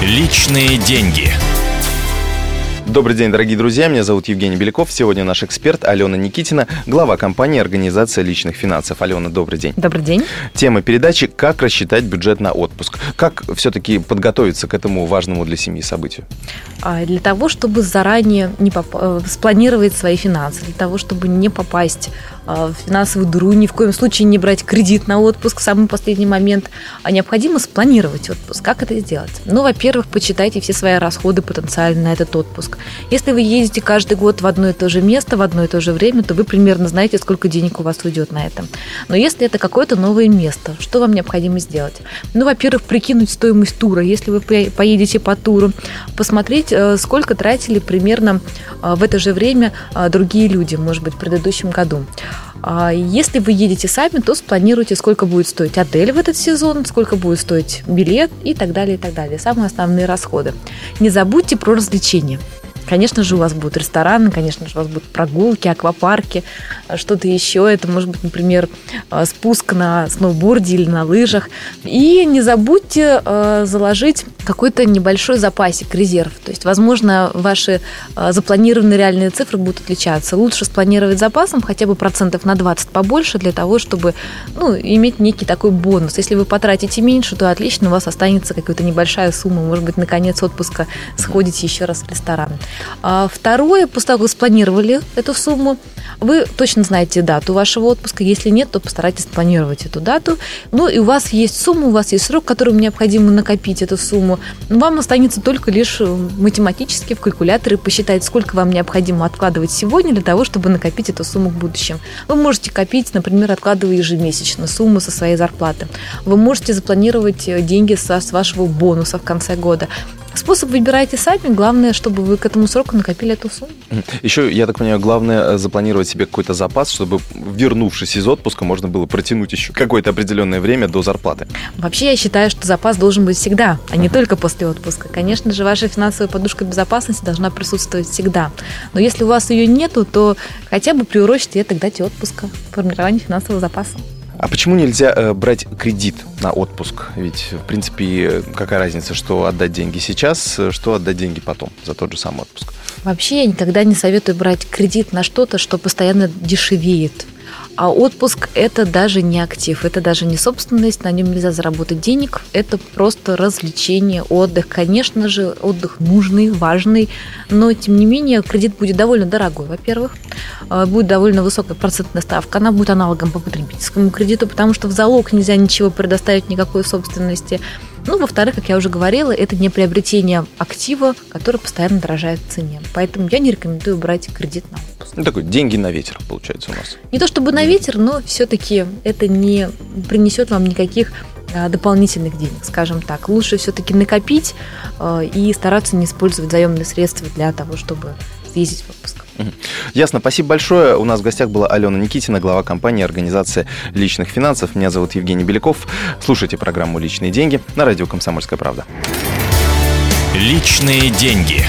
Личные деньги. Добрый день, дорогие друзья. Меня зовут Евгений Беляков. Сегодня наш эксперт Алена Никитина, глава компании «Организация личных финансов». Алена, добрый день. Добрый день. Тема передачи «Как рассчитать бюджет на отпуск». Как все-таки подготовиться к этому важному для семьи событию? А, для того, чтобы заранее не поп... Э, спланировать свои финансы, для того, чтобы не попасть в финансовую дыру, ни в коем случае не брать кредит на отпуск в самый последний момент, а необходимо спланировать отпуск. Как это сделать? Ну, во-первых, почитайте все свои расходы потенциально на этот отпуск. Если вы ездите каждый год в одно и то же место, в одно и то же время, то вы примерно знаете, сколько денег у вас уйдет на это. Но если это какое-то новое место, что вам необходимо сделать? Ну, во-первых, прикинуть стоимость тура. Если вы поедете по туру, посмотреть, э, сколько тратили примерно э, в это же время э, другие люди, может быть, в предыдущем году. А если вы едете сами, то спланируйте, сколько будет стоить отель в этот сезон, сколько будет стоить билет и так далее, и так далее. Самые основные расходы. Не забудьте про развлечения. Конечно же, у вас будут рестораны, конечно же, у вас будут прогулки, аквапарки, что-то еще. Это может быть, например, э, спуск на сноуборде или на лыжах. И не забудьте э, заложить какой-то небольшой запасик, резерв. То есть, возможно, ваши э, запланированные реальные цифры будут отличаться. Лучше спланировать запасом хотя бы процентов на 20 побольше для того, чтобы ну, иметь некий такой бонус. Если вы потратите меньше, то отлично, у вас останется какая-то небольшая сумма. Может быть, на конец отпуска сходите еще раз в ресторан. А второе, после того, как вы спланировали эту сумму, вы точно знаете дату вашего отпуска. Если нет, то постарайтесь спланировать эту дату. Ну и у вас есть сумма, у вас есть срок, которым необходимо накопить эту сумму. Вам останется только лишь э, математически в калькуляторе посчитать, сколько вам необходимо откладывать сегодня для того, чтобы накопить эту сумму в будущем. Вы можете копить, например, откладывая ежемесячно сумму со своей зарплаты. Вы можете запланировать э, деньги с вашего бонуса в конце года. Способ выбирайте сами. Главное, чтобы вы к этому сроку накопили эту сумму. Еще, я так понимаю, главное э, запланировать себе какой-то запас, чтобы, вернувшись из отпуска, можно было протянуть еще какое-то определенное время до зарплаты. Вообще, я считаю, что запас должен быть всегда, а не только после отпуска. Конечно же, ваша финансовая подушка безопасности должна присутствовать всегда. Но если у вас ее нету, то хотя бы приурочите это к дате отпуска, формирование финансового запаса. А почему нельзя э, брать кредит на отпуск? Ведь, в принципе, какая разница, что отдать деньги сейчас, что отдать деньги потом за тот же самый отпуск? Вообще я никогда не советую брать кредит на что-то, что постоянно дешевеет. А отпуск – это даже не актив, это даже не собственность, на нем нельзя заработать денег, это просто развлечение, отдых. Конечно же, отдых нужный, важный, но, тем не менее, кредит будет довольно дорогой, во-первых. А, будет довольно высокая процентная ставка, она будет аналогом по потребительскому кредиту, потому что в залог нельзя ничего предоставить, никакой собственности. Ну, во-вторых, как я уже говорила, это не приобретение актива, который постоянно дорожает в цене. Поэтому я не рекомендую брать кредит на отпуск. Ну, такой деньги на ветер, получается, у нас. Не то чтобы на ветер, но все-таки это не принесет вам никаких а, дополнительных денег, скажем так. Лучше все-таки накопить а, и стараться не использовать заемные средства для того, чтобы съездить в отпуск. Ясно, спасибо большое. У нас в гостях была Алена Никитина, глава компании «Организация личных финансов». Меня зовут Евгений Беляков. Слушайте программу «Личные деньги» на радио «Комсомольская правда». Личные деньги.